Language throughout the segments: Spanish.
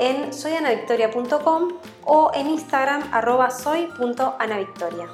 en soyanavictoria.com o en Instagram arroba soy.anavictoria.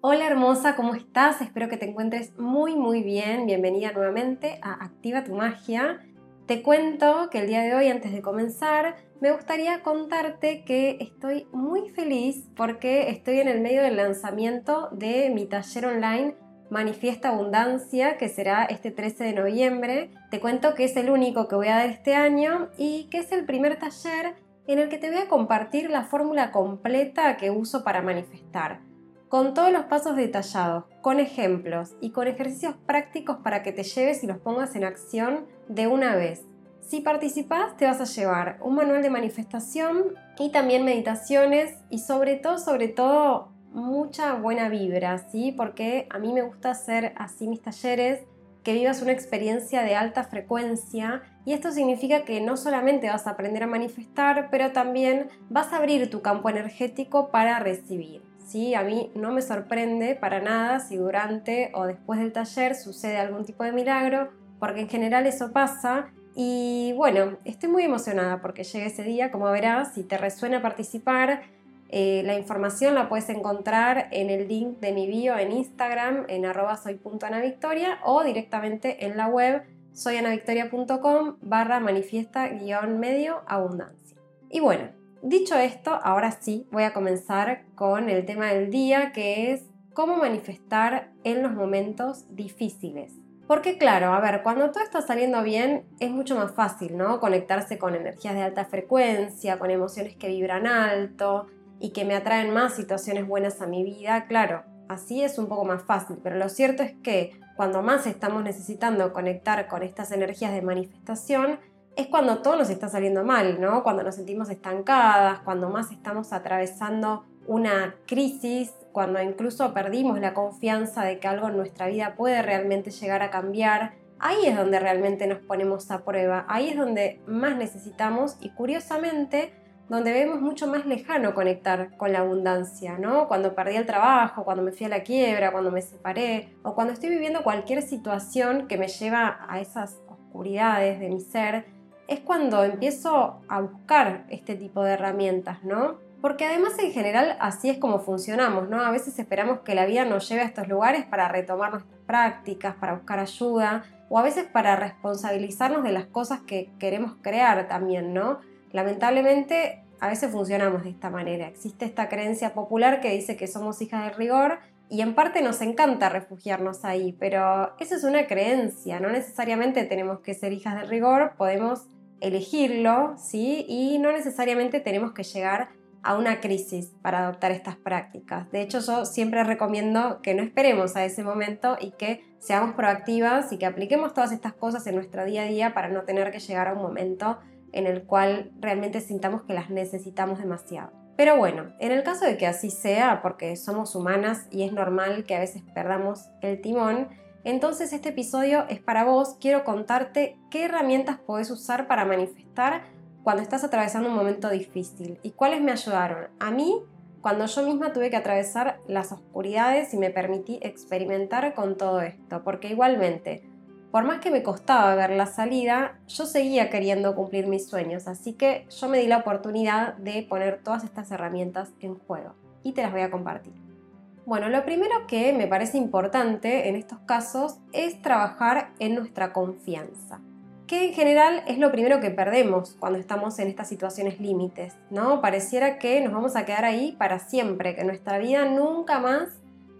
Hola hermosa, ¿cómo estás? Espero que te encuentres muy muy bien. Bienvenida nuevamente a Activa tu Magia. Te cuento que el día de hoy, antes de comenzar, me gustaría contarte que estoy muy feliz porque estoy en el medio del lanzamiento de mi taller online Manifiesta Abundancia, que será este 13 de noviembre. Te cuento que es el único que voy a dar este año y que es el primer taller en el que te voy a compartir la fórmula completa que uso para manifestar, con todos los pasos detallados, con ejemplos y con ejercicios prácticos para que te lleves y los pongas en acción de una vez. Si participas te vas a llevar un manual de manifestación y también meditaciones y sobre todo, sobre todo mucha buena vibra, ¿sí? Porque a mí me gusta hacer así mis talleres, que vivas una experiencia de alta frecuencia y esto significa que no solamente vas a aprender a manifestar, pero también vas a abrir tu campo energético para recibir. ¿sí? A mí no me sorprende para nada si durante o después del taller sucede algún tipo de milagro, porque en general eso pasa. Y bueno, estoy muy emocionada porque llegue ese día, como verás, si te resuena participar, eh, la información la puedes encontrar en el link de mi bio en Instagram, en arroba soy.anavictoria o directamente en la web soyanavictoria.com barra manifiesta guion medio abundancia. Y bueno, dicho esto, ahora sí voy a comenzar con el tema del día que es cómo manifestar en los momentos difíciles. Porque claro, a ver, cuando todo está saliendo bien es mucho más fácil, ¿no? Conectarse con energías de alta frecuencia, con emociones que vibran alto, y que me atraen más situaciones buenas a mi vida, claro, así es un poco más fácil, pero lo cierto es que cuando más estamos necesitando conectar con estas energías de manifestación, es cuando todo nos está saliendo mal, ¿no? Cuando nos sentimos estancadas, cuando más estamos atravesando una crisis, cuando incluso perdimos la confianza de que algo en nuestra vida puede realmente llegar a cambiar. Ahí es donde realmente nos ponemos a prueba, ahí es donde más necesitamos y curiosamente donde vemos mucho más lejano conectar con la abundancia, ¿no? Cuando perdí el trabajo, cuando me fui a la quiebra, cuando me separé, o cuando estoy viviendo cualquier situación que me lleva a esas oscuridades de mi ser, es cuando empiezo a buscar este tipo de herramientas, ¿no? Porque además en general así es como funcionamos, ¿no? A veces esperamos que la vida nos lleve a estos lugares para retomar nuestras prácticas, para buscar ayuda, o a veces para responsabilizarnos de las cosas que queremos crear también, ¿no? Lamentablemente, a veces funcionamos de esta manera. Existe esta creencia popular que dice que somos hijas del rigor y en parte nos encanta refugiarnos ahí, pero eso es una creencia, no necesariamente tenemos que ser hijas del rigor, podemos elegirlo, ¿sí? Y no necesariamente tenemos que llegar a una crisis para adoptar estas prácticas. De hecho, yo siempre recomiendo que no esperemos a ese momento y que seamos proactivas y que apliquemos todas estas cosas en nuestro día a día para no tener que llegar a un momento en el cual realmente sintamos que las necesitamos demasiado. Pero bueno, en el caso de que así sea, porque somos humanas y es normal que a veces perdamos el timón, entonces este episodio es para vos. Quiero contarte qué herramientas podés usar para manifestar cuando estás atravesando un momento difícil y cuáles me ayudaron a mí cuando yo misma tuve que atravesar las oscuridades y me permití experimentar con todo esto, porque igualmente por más que me costaba ver la salida, yo seguía queriendo cumplir mis sueños, así que yo me di la oportunidad de poner todas estas herramientas en juego y te las voy a compartir. Bueno, lo primero que me parece importante en estos casos es trabajar en nuestra confianza, que en general es lo primero que perdemos cuando estamos en estas situaciones límites, ¿no? Pareciera que nos vamos a quedar ahí para siempre, que nuestra vida nunca más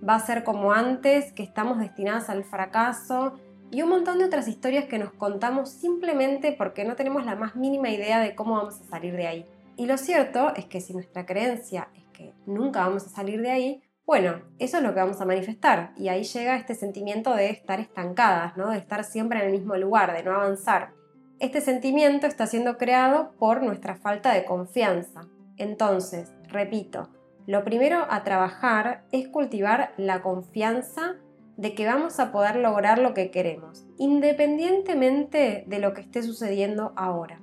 va a ser como antes, que estamos destinadas al fracaso, y un montón de otras historias que nos contamos simplemente porque no tenemos la más mínima idea de cómo vamos a salir de ahí. Y lo cierto es que si nuestra creencia es que nunca vamos a salir de ahí, bueno, eso es lo que vamos a manifestar y ahí llega este sentimiento de estar estancadas, ¿no? de estar siempre en el mismo lugar, de no avanzar. Este sentimiento está siendo creado por nuestra falta de confianza. Entonces, repito, lo primero a trabajar es cultivar la confianza de que vamos a poder lograr lo que queremos, independientemente de lo que esté sucediendo ahora,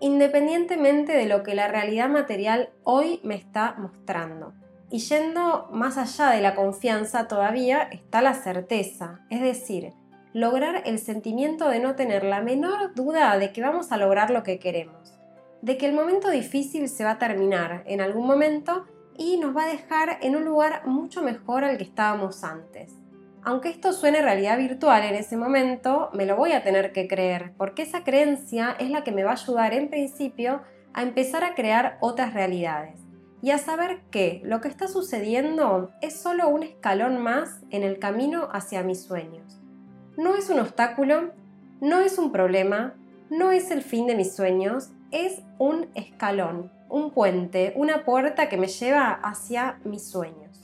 independientemente de lo que la realidad material hoy me está mostrando. Y yendo más allá de la confianza todavía está la certeza, es decir, lograr el sentimiento de no tener la menor duda de que vamos a lograr lo que queremos, de que el momento difícil se va a terminar en algún momento y nos va a dejar en un lugar mucho mejor al que estábamos antes. Aunque esto suene realidad virtual en ese momento, me lo voy a tener que creer, porque esa creencia es la que me va a ayudar en principio a empezar a crear otras realidades y a saber que lo que está sucediendo es solo un escalón más en el camino hacia mis sueños. No es un obstáculo, no es un problema, no es el fin de mis sueños, es un escalón, un puente, una puerta que me lleva hacia mis sueños.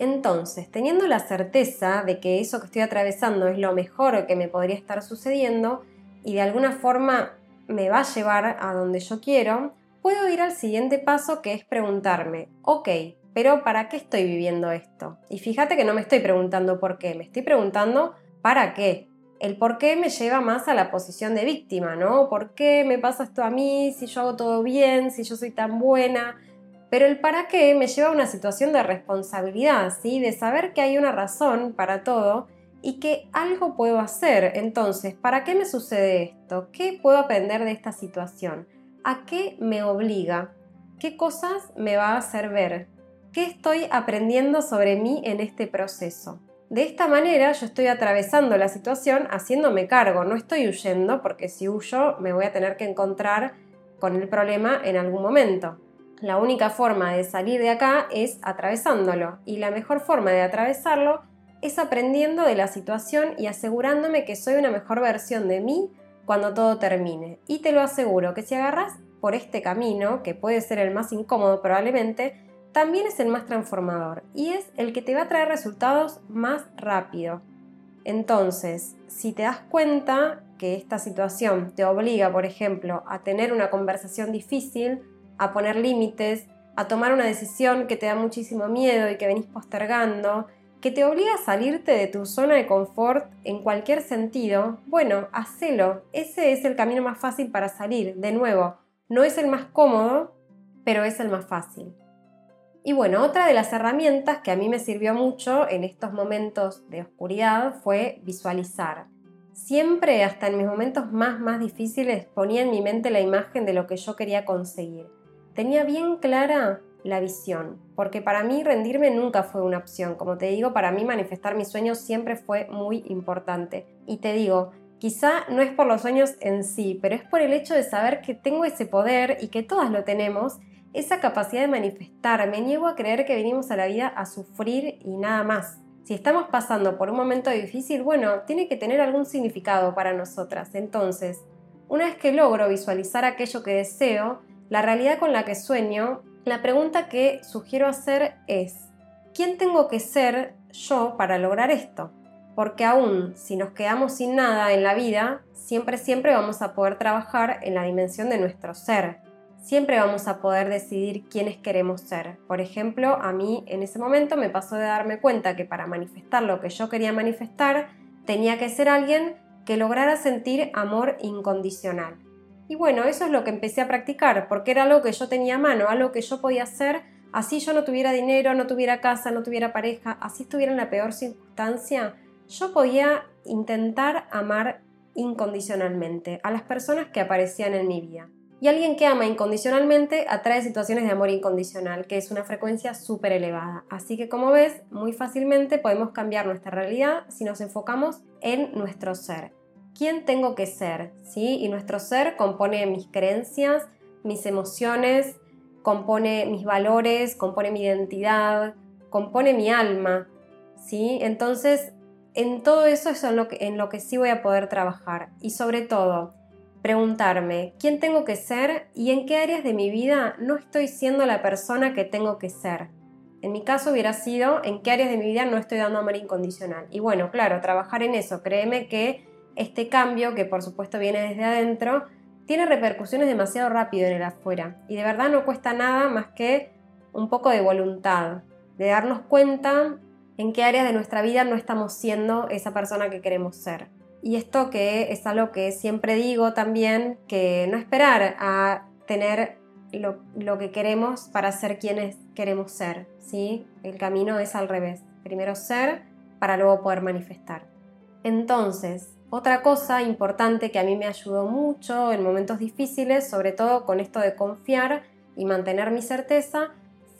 Entonces, teniendo la certeza de que eso que estoy atravesando es lo mejor que me podría estar sucediendo y de alguna forma me va a llevar a donde yo quiero, puedo ir al siguiente paso que es preguntarme, ok, pero ¿para qué estoy viviendo esto? Y fíjate que no me estoy preguntando por qué, me estoy preguntando para qué. El por qué me lleva más a la posición de víctima, ¿no? ¿Por qué me pasa esto a mí? Si yo hago todo bien, si yo soy tan buena. Pero el para qué me lleva a una situación de responsabilidad, ¿sí? De saber que hay una razón para todo y que algo puedo hacer. Entonces, ¿para qué me sucede esto? ¿Qué puedo aprender de esta situación? ¿A qué me obliga? ¿Qué cosas me va a hacer ver? ¿Qué estoy aprendiendo sobre mí en este proceso? De esta manera yo estoy atravesando la situación haciéndome cargo, no estoy huyendo porque si huyo me voy a tener que encontrar con el problema en algún momento. La única forma de salir de acá es atravesándolo y la mejor forma de atravesarlo es aprendiendo de la situación y asegurándome que soy una mejor versión de mí cuando todo termine. Y te lo aseguro que si agarras por este camino, que puede ser el más incómodo probablemente, también es el más transformador y es el que te va a traer resultados más rápido. Entonces, si te das cuenta que esta situación te obliga, por ejemplo, a tener una conversación difícil, a poner límites, a tomar una decisión que te da muchísimo miedo y que venís postergando, que te obliga a salirte de tu zona de confort en cualquier sentido, bueno, hacelo. Ese es el camino más fácil para salir. De nuevo, no es el más cómodo, pero es el más fácil. Y bueno, otra de las herramientas que a mí me sirvió mucho en estos momentos de oscuridad fue visualizar. Siempre, hasta en mis momentos más, más difíciles, ponía en mi mente la imagen de lo que yo quería conseguir. Tenía bien clara la visión, porque para mí rendirme nunca fue una opción. Como te digo, para mí manifestar mis sueños siempre fue muy importante. Y te digo, quizá no es por los sueños en sí, pero es por el hecho de saber que tengo ese poder y que todas lo tenemos, esa capacidad de manifestar. Me niego a creer que venimos a la vida a sufrir y nada más. Si estamos pasando por un momento difícil, bueno, tiene que tener algún significado para nosotras. Entonces, una vez que logro visualizar aquello que deseo, la realidad con la que sueño la pregunta que sugiero hacer es, ¿quién tengo que ser yo para lograr esto? Porque aún si nos quedamos sin nada en la vida, siempre, siempre vamos a poder trabajar en la dimensión de nuestro ser. Siempre vamos a poder decidir quiénes queremos ser. Por ejemplo, a mí en ese momento me pasó de darme cuenta que para manifestar lo que yo quería manifestar, tenía que ser alguien que lograra sentir amor incondicional. Y bueno, eso es lo que empecé a practicar, porque era algo que yo tenía a mano, algo que yo podía hacer, así yo no tuviera dinero, no tuviera casa, no tuviera pareja, así estuviera en la peor circunstancia, yo podía intentar amar incondicionalmente a las personas que aparecían en mi vida. Y alguien que ama incondicionalmente atrae situaciones de amor incondicional, que es una frecuencia súper elevada. Así que como ves, muy fácilmente podemos cambiar nuestra realidad si nos enfocamos en nuestro ser quién tengo que ser, ¿sí? Y nuestro ser compone mis creencias, mis emociones, compone mis valores, compone mi identidad, compone mi alma, ¿sí? Entonces, en todo eso es en lo, que, en lo que sí voy a poder trabajar. Y sobre todo, preguntarme quién tengo que ser y en qué áreas de mi vida no estoy siendo la persona que tengo que ser. En mi caso hubiera sido en qué áreas de mi vida no estoy dando amor incondicional. Y bueno, claro, trabajar en eso, créeme que este cambio, que por supuesto viene desde adentro, tiene repercusiones demasiado rápido en el afuera. Y de verdad no cuesta nada más que un poco de voluntad, de darnos cuenta en qué áreas de nuestra vida no estamos siendo esa persona que queremos ser. Y esto que es algo que siempre digo también, que no esperar a tener lo, que queremos para ser quienes queremos ser, ¿sí? El camino es al revés. Primero ser para luego poder manifestar. Entonces, otra cosa importante que a mí me ayudó mucho en momentos difíciles, sobre todo con esto de confiar y mantener mi certeza,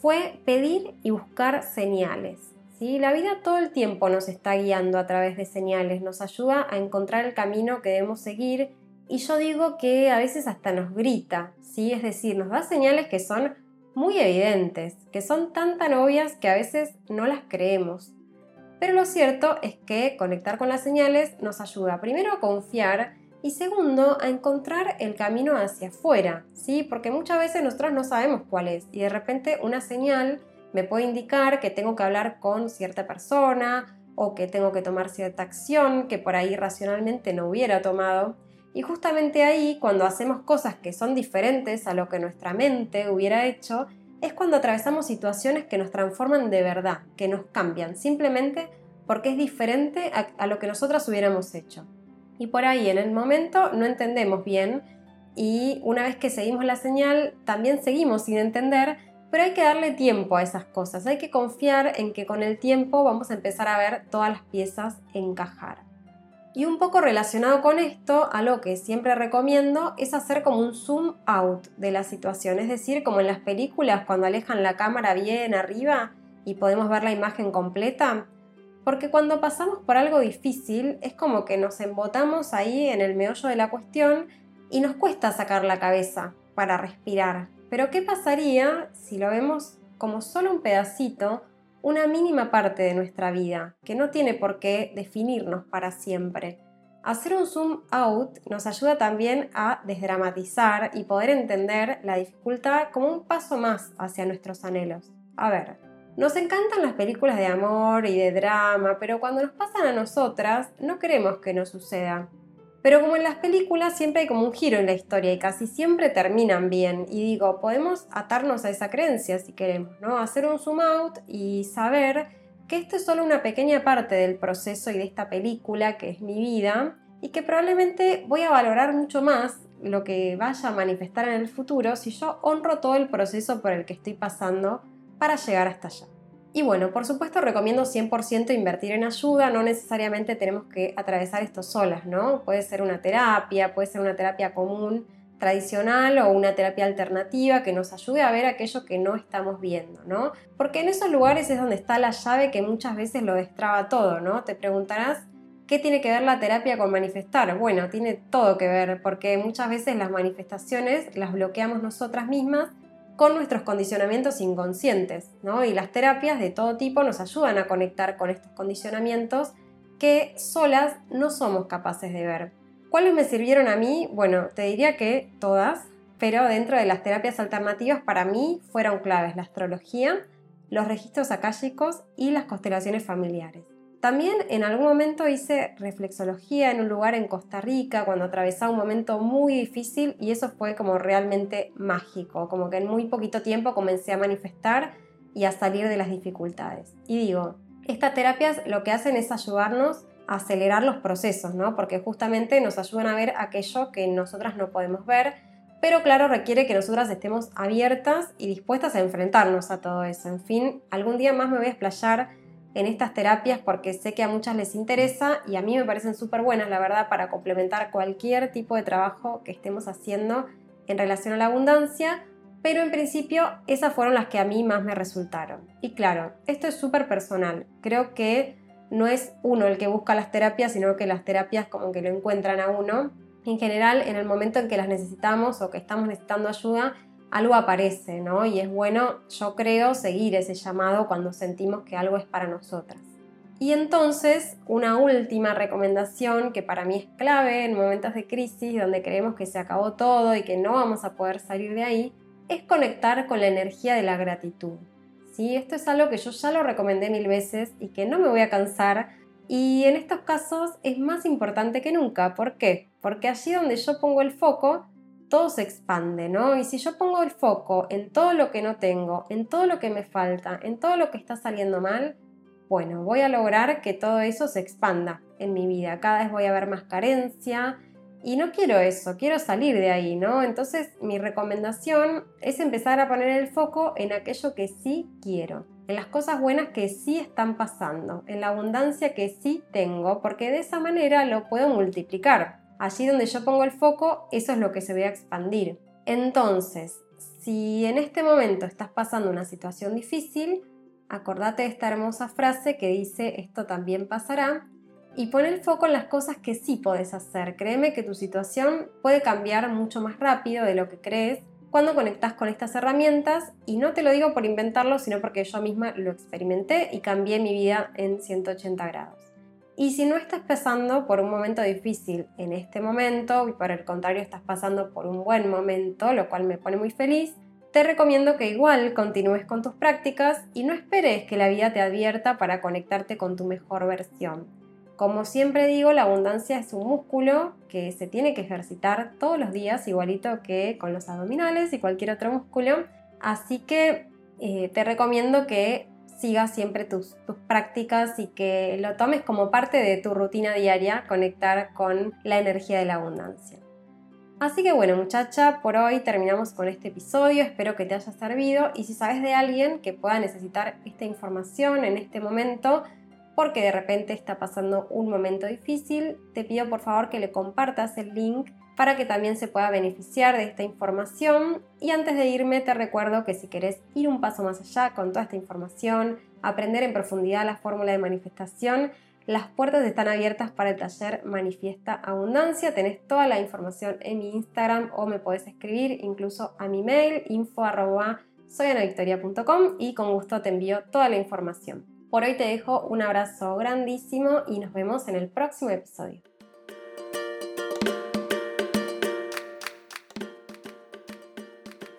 fue pedir y buscar señales. ¿sí? La vida todo el tiempo nos está guiando a través de señales, nos ayuda a encontrar el camino que debemos seguir y yo digo que a veces hasta nos grita, ¿sí? es decir, nos da señales que son muy evidentes, que son tan tan obvias que a veces no las creemos. Pero lo cierto es que conectar con las señales nos ayuda primero a confiar y segundo a encontrar el camino hacia afuera, ¿sí? Porque muchas veces nosotros no sabemos cuál es y de repente una señal me puede indicar que tengo que hablar con cierta persona o que tengo que tomar cierta acción que por ahí racionalmente no hubiera tomado. Y justamente ahí, cuando hacemos cosas que son diferentes a lo que nuestra mente hubiera hecho, es cuando atravesamos situaciones que nos transforman de verdad, que nos cambian, simplemente porque es diferente a, lo que nosotras hubiéramos hecho. Y por ahí en el momento no entendemos bien y una vez que seguimos la señal también seguimos sin entender, pero hay que darle tiempo a esas cosas, hay que confiar en que con el tiempo vamos a empezar a ver todas las piezas encajar. Y un poco relacionado con esto, algo que siempre recomiendo es hacer como un zoom out de la situación, es decir, como en las películas cuando alejan la cámara bien arriba y podemos ver la imagen completa, porque cuando pasamos por algo difícil es como que nos embotamos ahí en el meollo de la cuestión y nos cuesta sacar la cabeza para respirar. Pero ¿qué pasaría si lo vemos como solo un pedacito una mínima parte de nuestra vida, que no tiene por qué definirnos para siempre. Hacer un zoom out nos ayuda también a desdramatizar y poder entender la dificultad como un paso más hacia nuestros anhelos. A ver, nos encantan las películas de amor y de drama, pero cuando nos pasan a nosotras no queremos que nos suceda. Pero como en las películas siempre hay como un giro en la historia y casi siempre terminan bien. Y digo, podemos atarnos a esa creencia si queremos, ¿no? Hacer un zoom out y saber que esto es solo una pequeña parte del proceso y de esta película que es mi vida y que probablemente voy a valorar mucho más lo que vaya a manifestar en el futuro si yo honro todo el proceso por el que estoy pasando para llegar hasta allá. Y bueno, por supuesto recomiendo 100% invertir en ayuda, no necesariamente tenemos que atravesar esto solas, ¿no? Puede ser una terapia, puede ser una terapia común, tradicional o una terapia alternativa que nos ayude a ver aquello que no estamos viendo, ¿no? Porque en esos lugares es donde está la llave que muchas veces lo destraba todo, ¿no? Te preguntarás, ¿qué tiene que ver la terapia con manifestar? Bueno, tiene todo que ver, porque muchas veces las manifestaciones las bloqueamos nosotras mismas con nuestros condicionamientos inconscientes, ¿no? Y las terapias de todo tipo nos ayudan a conectar con estos condicionamientos que solas no somos capaces de ver. ¿Cuáles me sirvieron a mí? Bueno, te diría que todas, pero dentro de las terapias alternativas para mí fueron claves la astrología, los registros akáshicos y las constelaciones familiares. También en algún momento hice reflexología en un lugar en Costa Rica cuando atravesaba un momento muy difícil y eso fue como realmente mágico, como que en muy poquito tiempo comencé a manifestar y a salir de las dificultades. Y digo, estas terapias lo que hacen es ayudarnos a acelerar los procesos, ¿no? Porque justamente nos ayudan a ver aquello que nosotras no podemos ver, pero claro, requiere que nosotras estemos abiertas y dispuestas a enfrentarnos a todo eso. En fin, algún día más me voy a explayar en estas terapias porque sé que a muchas les interesa y a mí me parecen súper buenas, la verdad, para complementar cualquier tipo de trabajo que estemos haciendo en relación a la abundancia, pero en principio esas fueron las que a mí más me resultaron. Y claro, esto es súper personal, creo que no es uno el que busca las terapias, sino que las terapias como que lo encuentran a uno. En general, en el momento en que las necesitamos o que estamos necesitando ayuda, algo aparece, ¿no? Y es bueno, yo creo, seguir ese llamado cuando sentimos que algo es para nosotras. Y entonces, una última recomendación que para mí es clave en momentos de crisis donde creemos que se acabó todo y que no vamos a poder salir de ahí, es conectar con la energía de la gratitud. ¿sí? Esto es algo que yo ya lo recomendé mil veces y que no me voy a cansar. Y en estos casos es más importante que nunca. ¿Por qué? Porque allí donde yo pongo el foco, todo se expande, ¿no? Y si yo pongo el foco en todo lo que no tengo, en todo lo que me falta, en todo lo que está saliendo mal, bueno, voy a lograr que todo eso se expanda en mi vida. Cada vez voy a ver más carencia, y no quiero eso, quiero salir de ahí, ¿no? Entonces mi recomendación es empezar a poner el foco en aquello que sí quiero, en las cosas buenas que sí están pasando, en la abundancia que sí tengo, porque de esa manera lo puedo multiplicar. Allí donde yo pongo el foco, eso es lo que se ve a expandir. Entonces, si en este momento estás pasando una situación difícil, acordate de esta hermosa frase que dice esto también pasará y pon el foco en las cosas que sí puedes hacer. Créeme que tu situación puede cambiar mucho más rápido de lo que crees cuando conectas con estas herramientas y no te lo digo por inventarlo, sino porque yo misma lo experimenté y cambié mi vida en 180 grados. Y si no estás pasando por un momento difícil en este momento y por el contrario estás pasando por un buen momento, lo cual me pone muy feliz, te recomiendo que igual continúes con tus prácticas y no esperes que la vida te advierta para conectarte con tu mejor versión. Como siempre digo, la abundancia es un músculo que se tiene que ejercitar todos los días, igualito que con los abdominales y cualquier otro músculo. Así que eh, te recomiendo que sigas siempre tus, tus prácticas y que lo tomes como parte de tu rutina diaria, conectar con la energía de la abundancia. Así que bueno muchacha, por hoy terminamos con este episodio, espero que te haya servido y si sabes de alguien que pueda necesitar esta información en este momento, porque de repente está pasando un momento difícil, te pido por favor que le compartas el link para que también se pueda beneficiar de esta información. Y antes de irme te recuerdo que si querés ir un paso más allá con toda esta información, aprender en profundidad la fórmula de manifestación, las puertas están abiertas para el taller Manifiesta Abundancia. Tenés toda la información en mi Instagram o me podés escribir incluso a mi mail info y con gusto te envío toda la información. Por hoy te dejo un abrazo grandísimo y nos vemos en el próximo episodio.